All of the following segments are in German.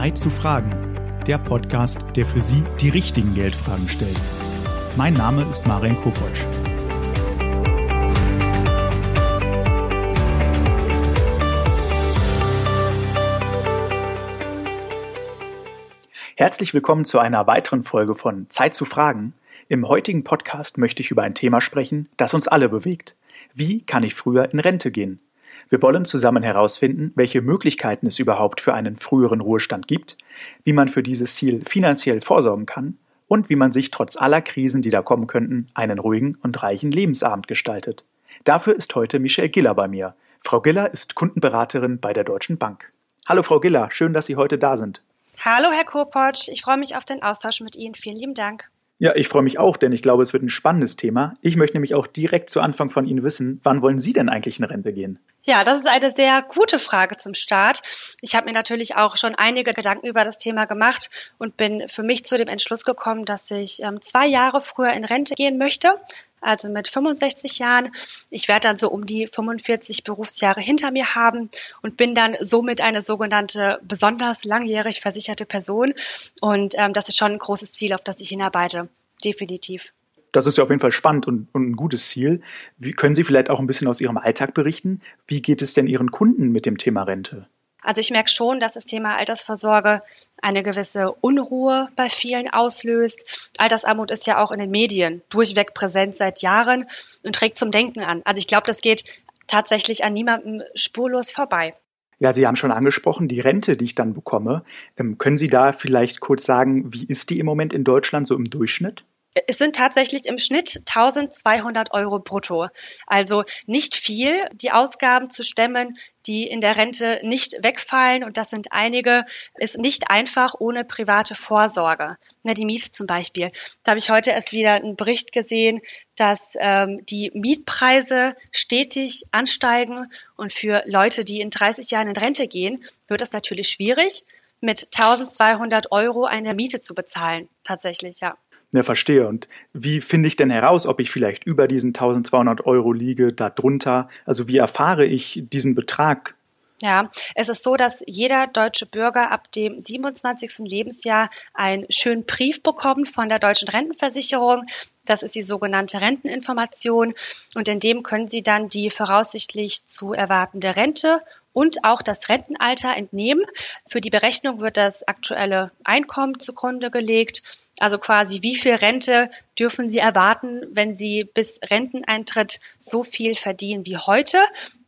Zeit zu fragen. Der Podcast, der für Sie die richtigen Geldfragen stellt. Mein Name ist Marian Kopotsch. Herzlich willkommen zu einer weiteren Folge von Zeit zu fragen. Im heutigen Podcast möchte ich über ein Thema sprechen, das uns alle bewegt. Wie kann ich früher in Rente gehen? Wir wollen zusammen herausfinden, welche Möglichkeiten es überhaupt für einen früheren Ruhestand gibt, wie man für dieses Ziel finanziell vorsorgen kann und wie man sich trotz aller Krisen, die da kommen könnten, einen ruhigen und reichen Lebensabend gestaltet. Dafür ist heute Michelle Giller bei mir. Frau Giller ist Kundenberaterin bei der Deutschen Bank. Hallo Frau Giller, schön, dass Sie heute da sind. Hallo Herr Kopotsch, ich freue mich auf den Austausch mit Ihnen. Vielen lieben Dank. Ja, ich freue mich auch, denn ich glaube, es wird ein spannendes Thema. Ich möchte nämlich auch direkt zu Anfang von Ihnen wissen, wann wollen Sie denn eigentlich in Rente gehen? Ja, das ist eine sehr gute Frage zum Start. Ich habe mir natürlich auch schon einige Gedanken über das Thema gemacht und bin für mich zu dem Entschluss gekommen, dass ich ähm, zwei Jahre früher in Rente gehen möchte also mit 65 Jahren. Ich werde dann so um die 45 Berufsjahre hinter mir haben und bin dann somit eine sogenannte besonders langjährig versicherte Person. Und ähm, das ist schon ein großes Ziel, auf das ich hinarbeite. Definitiv. Das ist ja auf jeden Fall spannend und, und ein gutes Ziel. Wie, können Sie vielleicht auch ein bisschen aus Ihrem Alltag berichten? Wie geht es denn Ihren Kunden mit dem Thema Rente? Also ich merke schon, dass das Thema Altersvorsorge eine gewisse Unruhe bei vielen auslöst. Altersarmut ist ja auch in den Medien durchweg präsent seit Jahren und trägt zum Denken an. Also ich glaube, das geht tatsächlich an niemandem spurlos vorbei. Ja, Sie haben schon angesprochen, die Rente, die ich dann bekomme. Ähm, können Sie da vielleicht kurz sagen, wie ist die im Moment in Deutschland so im Durchschnitt? Es sind tatsächlich im Schnitt 1200 Euro brutto. Also nicht viel, die Ausgaben zu stemmen, die in der Rente nicht wegfallen. Und das sind einige, ist nicht einfach ohne private Vorsorge. Na, die Miete zum Beispiel. Da habe ich heute erst wieder einen Bericht gesehen, dass ähm, die Mietpreise stetig ansteigen. Und für Leute, die in 30 Jahren in Rente gehen, wird es natürlich schwierig, mit 1200 Euro eine Miete zu bezahlen. Tatsächlich, ja. Ja, verstehe. Und wie finde ich denn heraus, ob ich vielleicht über diesen 1200 Euro liege, darunter? Also wie erfahre ich diesen Betrag? Ja, es ist so, dass jeder deutsche Bürger ab dem 27. Lebensjahr einen schönen Brief bekommt von der deutschen Rentenversicherung. Das ist die sogenannte Renteninformation. Und in dem können Sie dann die voraussichtlich zu erwartende Rente und auch das Rentenalter entnehmen. Für die Berechnung wird das aktuelle Einkommen zugrunde gelegt. Also quasi, wie viel Rente dürfen Sie erwarten, wenn Sie bis Renteneintritt so viel verdienen wie heute?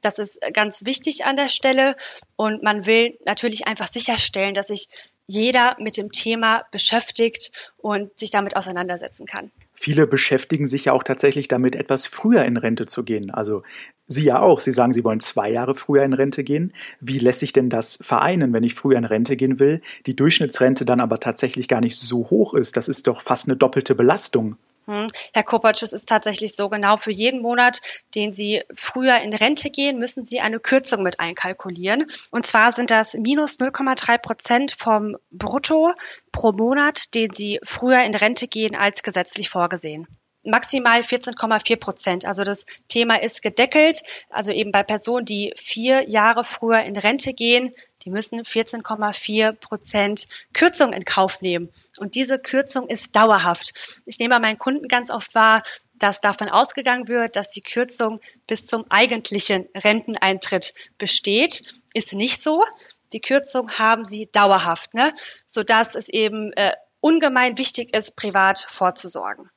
Das ist ganz wichtig an der Stelle. Und man will natürlich einfach sicherstellen, dass sich jeder mit dem Thema beschäftigt und sich damit auseinandersetzen kann. Viele beschäftigen sich ja auch tatsächlich damit, etwas früher in Rente zu gehen. Also Sie ja auch. Sie sagen, Sie wollen zwei Jahre früher in Rente gehen. Wie lässt sich denn das vereinen, wenn ich früher in Rente gehen will, die Durchschnittsrente dann aber tatsächlich gar nicht so hoch ist? Das ist doch fast eine doppelte Belastung. Hm. Herr Kopacz, es ist tatsächlich so genau für jeden Monat, den Sie früher in Rente gehen, müssen Sie eine Kürzung mit einkalkulieren. Und zwar sind das minus 0,3 Prozent vom Brutto pro Monat, den Sie früher in Rente gehen, als gesetzlich vorgesehen maximal 14,4 Prozent. Also das Thema ist gedeckelt. Also eben bei Personen, die vier Jahre früher in Rente gehen, die müssen 14,4 Prozent Kürzung in Kauf nehmen. Und diese Kürzung ist dauerhaft. Ich nehme bei meinen Kunden ganz oft wahr, dass davon ausgegangen wird, dass die Kürzung bis zum eigentlichen Renteneintritt besteht. Ist nicht so. Die Kürzung haben sie dauerhaft, ne? sodass es eben äh, ungemein wichtig ist, privat vorzusorgen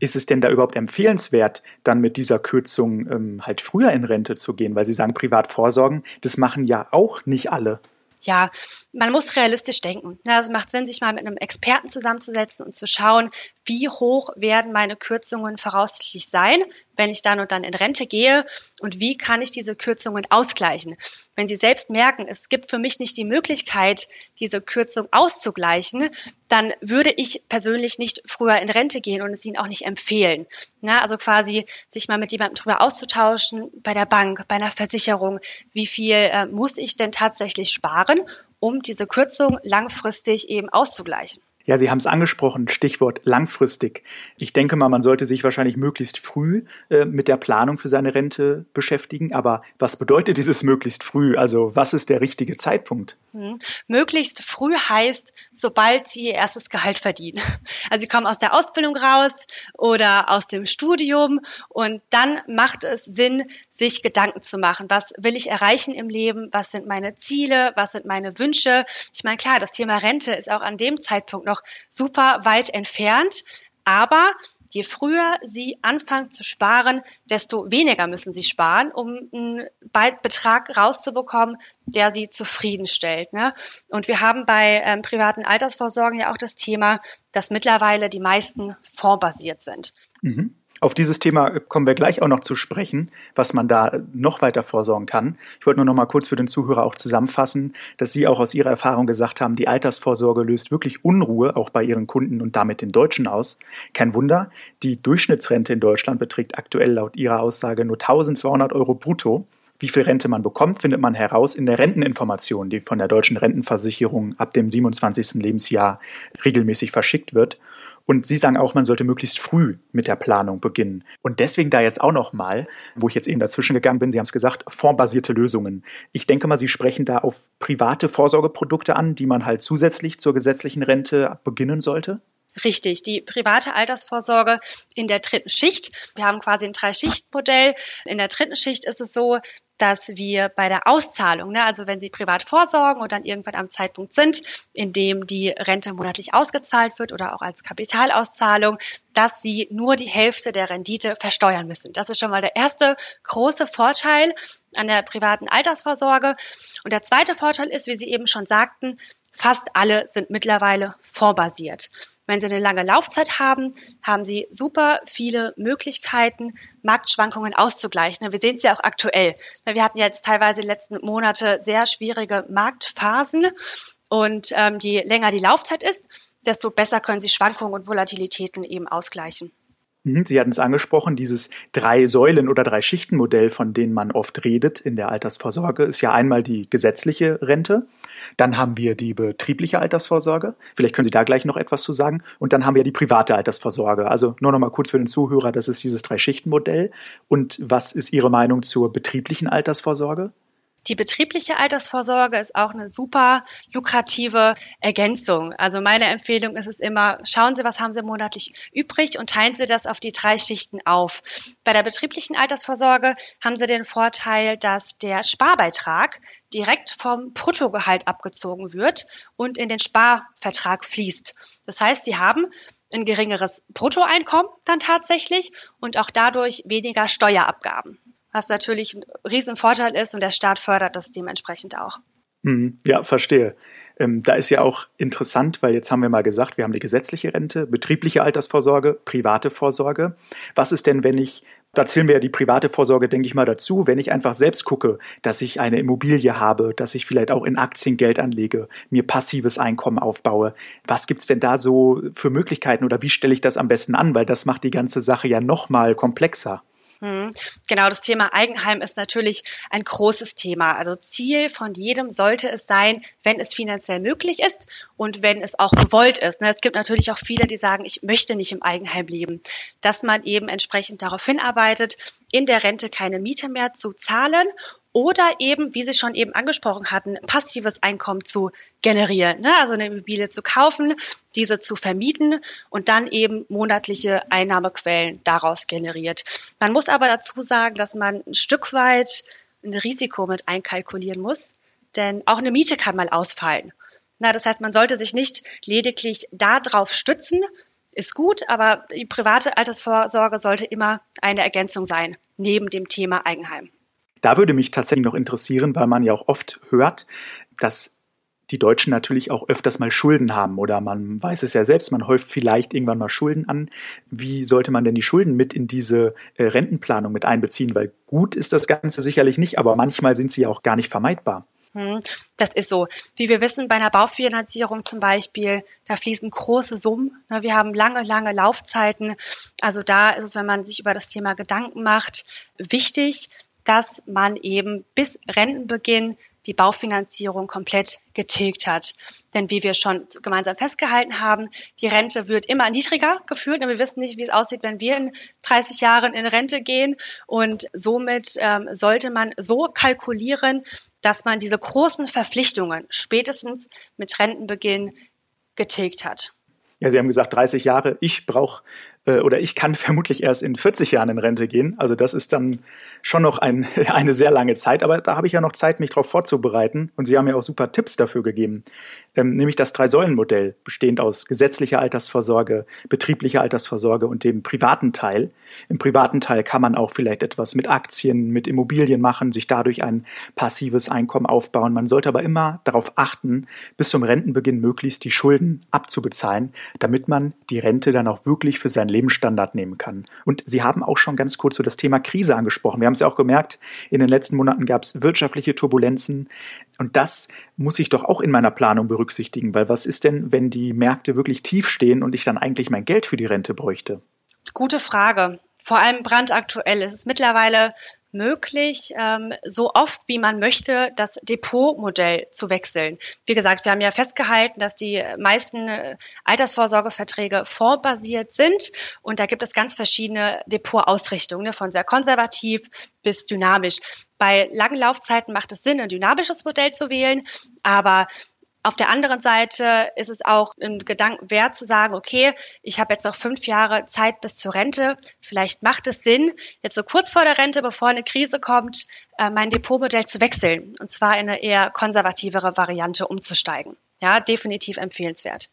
ist es denn da überhaupt empfehlenswert, dann mit dieser Kürzung ähm, halt früher in Rente zu gehen? Weil Sie sagen, privat vorsorgen, das machen ja auch nicht alle ja, man muss realistisch denken. Ja, es macht Sinn, sich mal mit einem Experten zusammenzusetzen und zu schauen, wie hoch werden meine Kürzungen voraussichtlich sein, wenn ich dann und dann in Rente gehe und wie kann ich diese Kürzungen ausgleichen. Wenn Sie selbst merken, es gibt für mich nicht die Möglichkeit, diese Kürzung auszugleichen, dann würde ich persönlich nicht früher in Rente gehen und es Ihnen auch nicht empfehlen. Na, also quasi sich mal mit jemandem drüber auszutauschen, bei der Bank, bei einer Versicherung, wie viel äh, muss ich denn tatsächlich sparen, um diese Kürzung langfristig eben auszugleichen. Ja, Sie haben es angesprochen, Stichwort langfristig. Ich denke mal, man sollte sich wahrscheinlich möglichst früh äh, mit der Planung für seine Rente beschäftigen. Aber was bedeutet dieses möglichst früh? Also was ist der richtige Zeitpunkt? Hm. Möglichst früh heißt, sobald Sie Ihr erstes Gehalt verdienen. Also Sie kommen aus der Ausbildung raus oder aus dem Studium und dann macht es Sinn, sich Gedanken zu machen. Was will ich erreichen im Leben? Was sind meine Ziele? Was sind meine Wünsche? Ich meine, klar, das Thema Rente ist auch an dem Zeitpunkt noch super weit entfernt. Aber je früher Sie anfangen zu sparen, desto weniger müssen Sie sparen, um einen Betrag rauszubekommen, der Sie zufriedenstellt. Ne? Und wir haben bei ähm, privaten Altersvorsorgen ja auch das Thema, dass mittlerweile die meisten fondsbasiert sind. Mhm. Auf dieses Thema kommen wir gleich auch noch zu sprechen, was man da noch weiter vorsorgen kann. Ich wollte nur noch mal kurz für den Zuhörer auch zusammenfassen, dass Sie auch aus Ihrer Erfahrung gesagt haben, die Altersvorsorge löst wirklich Unruhe auch bei Ihren Kunden und damit den Deutschen aus. Kein Wunder, die Durchschnittsrente in Deutschland beträgt aktuell laut Ihrer Aussage nur 1200 Euro brutto. Wie viel Rente man bekommt, findet man heraus in der Renteninformation, die von der deutschen Rentenversicherung ab dem 27. Lebensjahr regelmäßig verschickt wird. Und Sie sagen auch, man sollte möglichst früh mit der Planung beginnen. Und deswegen da jetzt auch nochmal, wo ich jetzt eben dazwischen gegangen bin, Sie haben es gesagt, fondsbasierte Lösungen. Ich denke mal, Sie sprechen da auf private Vorsorgeprodukte an, die man halt zusätzlich zur gesetzlichen Rente beginnen sollte? Richtig, die private Altersvorsorge in der dritten Schicht. Wir haben quasi ein Drei-Schicht-Modell. In der dritten Schicht ist es so, dass wir bei der Auszahlung, ne, also wenn Sie privat vorsorgen und dann irgendwann am Zeitpunkt sind, in dem die Rente monatlich ausgezahlt wird oder auch als Kapitalauszahlung, dass Sie nur die Hälfte der Rendite versteuern müssen. Das ist schon mal der erste große Vorteil an der privaten Altersvorsorge. Und der zweite Vorteil ist, wie Sie eben schon sagten, fast alle sind mittlerweile fondsbasiert. Wenn Sie eine lange Laufzeit haben, haben Sie super viele Möglichkeiten, Marktschwankungen auszugleichen. Wir sehen es ja auch aktuell. Wir hatten jetzt teilweise die letzten Monate sehr schwierige Marktphasen. Und ähm, je länger die Laufzeit ist, desto besser können Sie Schwankungen und Volatilitäten eben ausgleichen. Mhm, Sie hatten es angesprochen, dieses Drei-Säulen- oder Drei-Schichten-Modell, von dem man oft redet in der Altersvorsorge, ist ja einmal die gesetzliche Rente, dann haben wir die betriebliche Altersvorsorge, vielleicht können Sie da gleich noch etwas zu sagen, und dann haben wir die private Altersvorsorge. Also nur noch mal kurz für den Zuhörer, das ist dieses Drei-Schichten-Modell. Und was ist Ihre Meinung zur betrieblichen Altersvorsorge? Die betriebliche Altersvorsorge ist auch eine super lukrative Ergänzung. Also meine Empfehlung ist es immer, schauen Sie, was haben Sie monatlich übrig und teilen Sie das auf die drei Schichten auf. Bei der betrieblichen Altersvorsorge haben Sie den Vorteil, dass der Sparbeitrag direkt vom Bruttogehalt abgezogen wird und in den Sparvertrag fließt. Das heißt, Sie haben ein geringeres Bruttoeinkommen dann tatsächlich und auch dadurch weniger Steuerabgaben was natürlich ein Riesenvorteil ist und der Staat fördert das dementsprechend auch. Hm, ja, verstehe. Ähm, da ist ja auch interessant, weil jetzt haben wir mal gesagt, wir haben die gesetzliche Rente, betriebliche Altersvorsorge, private Vorsorge. Was ist denn, wenn ich, da zählen wir ja die private Vorsorge, denke ich mal, dazu, wenn ich einfach selbst gucke, dass ich eine Immobilie habe, dass ich vielleicht auch in Aktien Geld anlege, mir passives Einkommen aufbaue. Was gibt's denn da so für Möglichkeiten oder wie stelle ich das am besten an? Weil das macht die ganze Sache ja nochmal komplexer. Hm. Genau, das Thema Eigenheim ist natürlich ein großes Thema. Also Ziel von jedem sollte es sein, wenn es finanziell möglich ist und wenn es auch gewollt ist. Ne, es gibt natürlich auch viele, die sagen, ich möchte nicht im Eigenheim leben, dass man eben entsprechend darauf hinarbeitet, in der Rente keine Miete mehr zu zahlen oder eben, wie Sie schon eben angesprochen hatten, passives Einkommen zu generieren. Ne? Also eine Immobilie zu kaufen, diese zu vermieten und dann eben monatliche Einnahmequellen daraus generiert. Man muss aber dazu sagen, dass man ein Stück weit ein Risiko mit einkalkulieren muss, denn auch eine Miete kann mal ausfallen. Na, das heißt, man sollte sich nicht lediglich darauf stützen, ist gut, aber die private Altersvorsorge sollte immer eine Ergänzung sein, neben dem Thema Eigenheim. Da würde mich tatsächlich noch interessieren, weil man ja auch oft hört, dass die Deutschen natürlich auch öfters mal Schulden haben oder man weiß es ja selbst, man häuft vielleicht irgendwann mal Schulden an. Wie sollte man denn die Schulden mit in diese äh, Rentenplanung mit einbeziehen? Weil gut ist das Ganze sicherlich nicht, aber manchmal sind sie ja auch gar nicht vermeidbar. Hm, das ist so. Wie wir wissen, bei einer Baufinanzierung zum Beispiel, da fließen große Summen. Ne, wir haben lange, lange Laufzeiten. Also da ist es, wenn man sich über das Thema Gedanken macht, wichtig, dass man eben bis Rentenbeginn die Baufinanzierung komplett getilgt hat. Denn wie wir schon gemeinsam festgehalten haben, die Rente wird immer niedriger gefühlt und wir wissen nicht, wie es aussieht, wenn wir in 30 Jahren in Rente gehen. Und somit ähm, sollte man so kalkulieren, dass man diese großen Verpflichtungen spätestens mit Rentenbeginn getilgt hat. Ja, Sie haben gesagt 30 Jahre. Ich brauche äh, oder ich kann vermutlich erst in 40 Jahren in Rente gehen. Also das ist dann schon noch ein, eine sehr lange Zeit, aber da habe ich ja noch Zeit, mich darauf vorzubereiten. Und Sie haben ja auch super Tipps dafür gegeben, ähm, nämlich das Drei-Säulen-Modell, bestehend aus gesetzlicher Altersvorsorge, betrieblicher Altersvorsorge und dem privaten Teil. Im privaten Teil kann man auch vielleicht etwas mit Aktien, mit Immobilien machen, sich dadurch ein passives Einkommen aufbauen. Man sollte aber immer darauf achten, bis zum Rentenbeginn möglichst die Schulden abzubezahlen, damit man die Rente dann auch wirklich für sein Lebensstandard nehmen kann. Und Sie haben auch schon ganz kurz so das Thema Krise angesprochen. Wir haben es ja auch gemerkt, in den letzten Monaten gab es wirtschaftliche Turbulenzen. Und das muss ich doch auch in meiner Planung berücksichtigen, weil was ist denn, wenn die Märkte wirklich tief stehen und ich dann eigentlich mein Geld für die Rente bräuchte? Gute Frage. Vor allem brandaktuell. Es ist mittlerweile möglich, ähm, so oft wie man möchte, das Depotmodell zu wechseln. Wie gesagt, wir haben ja festgehalten, dass die meisten äh, Altersvorsorgeverträge fondsbasiert sind und da gibt es ganz verschiedene Depotausrichtungen, ne, von sehr konservativ bis dynamisch. Bei langen Laufzeiten macht es Sinn, ein dynamisches Modell zu wählen, aber auf der anderen Seite ist es auch ein Gedanken wert zu sagen, okay, ich habe jetzt noch fünf Jahre Zeit bis zur Rente. Vielleicht macht es Sinn, jetzt so kurz vor der Rente, bevor eine Krise kommt, äh, mein Depotmodell zu wechseln. Und zwar in eine eher konservativere Variante umzusteigen. Ja, definitiv empfehlenswert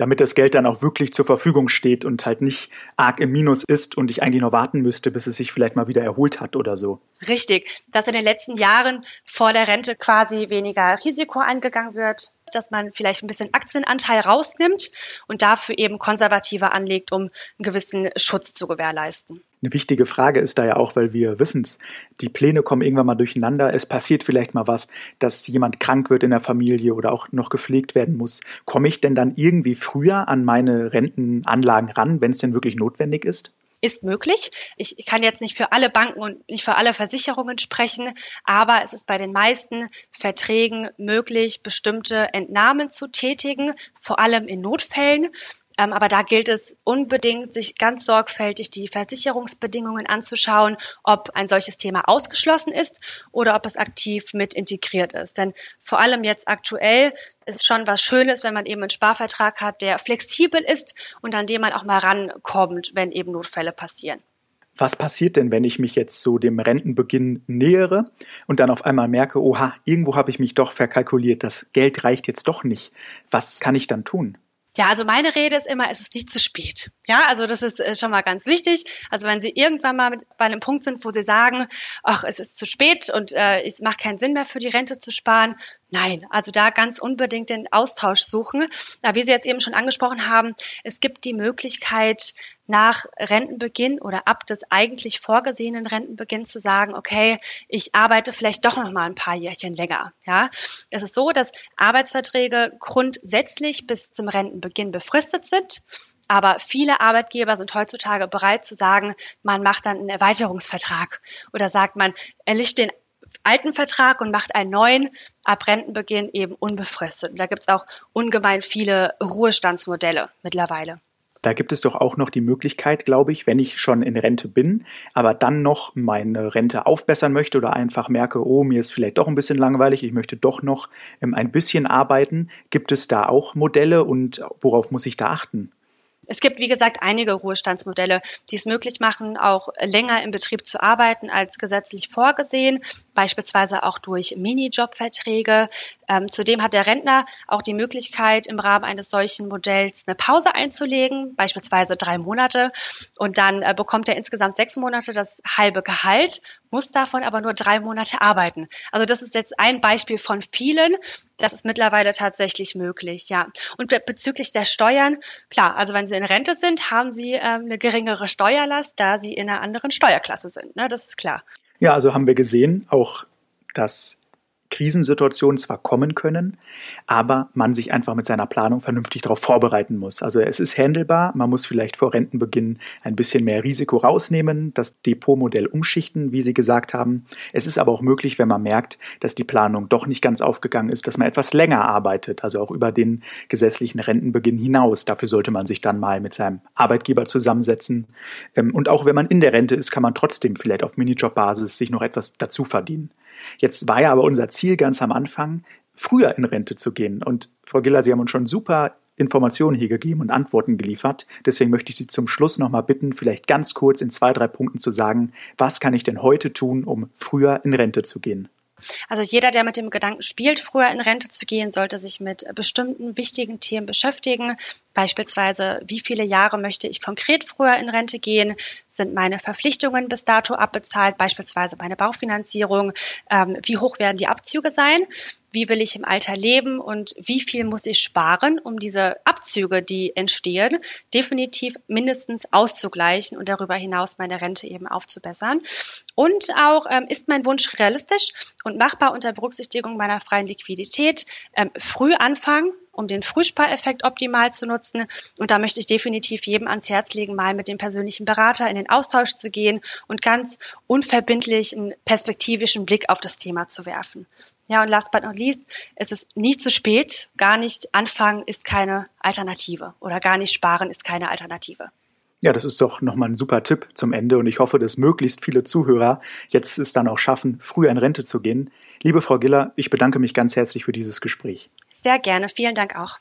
damit das Geld dann auch wirklich zur Verfügung steht und halt nicht arg im Minus ist und ich eigentlich noch warten müsste, bis es sich vielleicht mal wieder erholt hat oder so. Richtig, dass in den letzten Jahren vor der Rente quasi weniger Risiko eingegangen wird, dass man vielleicht ein bisschen Aktienanteil rausnimmt und dafür eben konservativer anlegt, um einen gewissen Schutz zu gewährleisten. Eine wichtige Frage ist da ja auch, weil wir wissen es, die Pläne kommen irgendwann mal durcheinander, es passiert vielleicht mal was, dass jemand krank wird in der Familie oder auch noch gepflegt werden muss. Komme ich denn dann irgendwie früher an meine Rentenanlagen ran, wenn es denn wirklich notwendig ist? Ist möglich. Ich kann jetzt nicht für alle Banken und nicht für alle Versicherungen sprechen, aber es ist bei den meisten Verträgen möglich, bestimmte Entnahmen zu tätigen, vor allem in Notfällen. Ähm, aber da gilt es unbedingt, sich ganz sorgfältig die Versicherungsbedingungen anzuschauen, ob ein solches Thema ausgeschlossen ist oder ob es aktiv mit integriert ist. Denn vor allem jetzt aktuell ist schon was Schönes, wenn man eben einen Sparvertrag hat, der flexibel ist und an dem man auch mal rankommt, wenn eben Notfälle passieren. Was passiert denn, wenn ich mich jetzt so dem Rentenbeginn nähere und dann auf einmal merke, oha, irgendwo habe ich mich doch verkalkuliert, das Geld reicht jetzt doch nicht. Was kann ich dann tun? Ja, also meine Rede ist immer, es ist nicht zu spät. Ja, also das ist äh, schon mal ganz wichtig. Also wenn Sie irgendwann mal mit, bei einem Punkt sind, wo Sie sagen, ach, es ist zu spät und äh, es macht keinen Sinn mehr für die Rente zu sparen, Nein, also da ganz unbedingt den Austausch suchen. Da, wie Sie jetzt eben schon angesprochen haben, es gibt die Möglichkeit, nach Rentenbeginn oder ab des eigentlich vorgesehenen Rentenbeginns zu sagen, okay, ich arbeite vielleicht doch noch mal ein paar Jährchen länger. Ja, es ist so, dass Arbeitsverträge grundsätzlich bis zum Rentenbeginn befristet sind. Aber viele Arbeitgeber sind heutzutage bereit zu sagen, man macht dann einen Erweiterungsvertrag oder sagt man, erlischt den alten Vertrag und macht einen neuen ab Rentenbeginn eben unbefristet. Und da gibt es auch ungemein viele Ruhestandsmodelle mittlerweile. Da gibt es doch auch noch die Möglichkeit, glaube ich, wenn ich schon in Rente bin, aber dann noch meine Rente aufbessern möchte oder einfach merke, oh, mir ist vielleicht doch ein bisschen langweilig, ich möchte doch noch ähm, ein bisschen arbeiten. Gibt es da auch Modelle und worauf muss ich da achten? Es gibt, wie gesagt, einige Ruhestandsmodelle, die es möglich machen, auch länger im Betrieb zu arbeiten als gesetzlich vorgesehen, beispielsweise auch durch Minijobverträge. Ähm, zudem hat der Rentner auch die Möglichkeit, im Rahmen eines solchen Modells eine Pause einzulegen, beispielsweise drei Monate. Und dann äh, bekommt er insgesamt sechs Monate das halbe Gehalt, muss davon aber nur drei Monate arbeiten. Also das ist jetzt ein Beispiel von vielen. Das ist mittlerweile tatsächlich möglich, ja. Und bezüglich der Steuern, klar, also wenn Sie in Rente sind, haben Sie ähm, eine geringere Steuerlast, da Sie in einer anderen Steuerklasse sind. Ne? Das ist klar. Ja, also haben wir gesehen, auch das Krisensituationen zwar kommen können, aber man sich einfach mit seiner Planung vernünftig darauf vorbereiten muss. Also es ist handelbar, man muss vielleicht vor Rentenbeginn ein bisschen mehr Risiko rausnehmen, das Depotmodell umschichten, wie Sie gesagt haben. Es ist aber auch möglich, wenn man merkt, dass die Planung doch nicht ganz aufgegangen ist, dass man etwas länger arbeitet, also auch über den gesetzlichen Rentenbeginn hinaus. Dafür sollte man sich dann mal mit seinem Arbeitgeber zusammensetzen. Ähm, und auch wenn man in der Rente ist, kann man trotzdem vielleicht auf Minijobbasis sich noch etwas dazu verdienen. Jetzt war ja aber unser Ziel ganz am Anfang, früher in Rente zu gehen. Und Frau Giller, Sie haben uns schon super Informationen hier gegeben und Antworten geliefert. Deswegen möchte ich Sie zum Schluss nochmal bitten, vielleicht ganz kurz in zwei, drei Punkten zu sagen, was kann ich denn heute tun, um früher in Rente zu gehen? Also jeder, der mit dem Gedanken spielt, früher in Rente zu gehen, sollte sich mit bestimmten wichtigen Themen beschäftigen. Beispielsweise, wie viele Jahre möchte ich konkret früher in Rente gehen? Sind meine Verpflichtungen bis dato abbezahlt, beispielsweise meine Baufinanzierung? Ähm, wie hoch werden die Abzüge sein? Wie will ich im Alter leben und wie viel muss ich sparen, um diese Abzüge, die entstehen, definitiv mindestens auszugleichen und darüber hinaus meine Rente eben aufzubessern? Und auch, ähm, ist mein Wunsch realistisch und machbar unter Berücksichtigung meiner freien Liquidität? Ähm, früh anfangen, um den Frühspareffekt optimal zu nutzen. Und da möchte ich definitiv jedem ans Herz legen, mal mit dem persönlichen Berater in den Austausch zu gehen und ganz unverbindlich einen perspektivischen Blick auf das Thema zu werfen. Ja, und last but not least, es ist nie zu spät. Gar nicht anfangen ist keine Alternative oder gar nicht sparen ist keine Alternative. Ja, das ist doch nochmal ein super Tipp zum Ende und ich hoffe, dass möglichst viele Zuhörer jetzt es dann auch schaffen, früher in Rente zu gehen. Liebe Frau Giller, ich bedanke mich ganz herzlich für dieses Gespräch. Sehr gerne. Vielen Dank auch.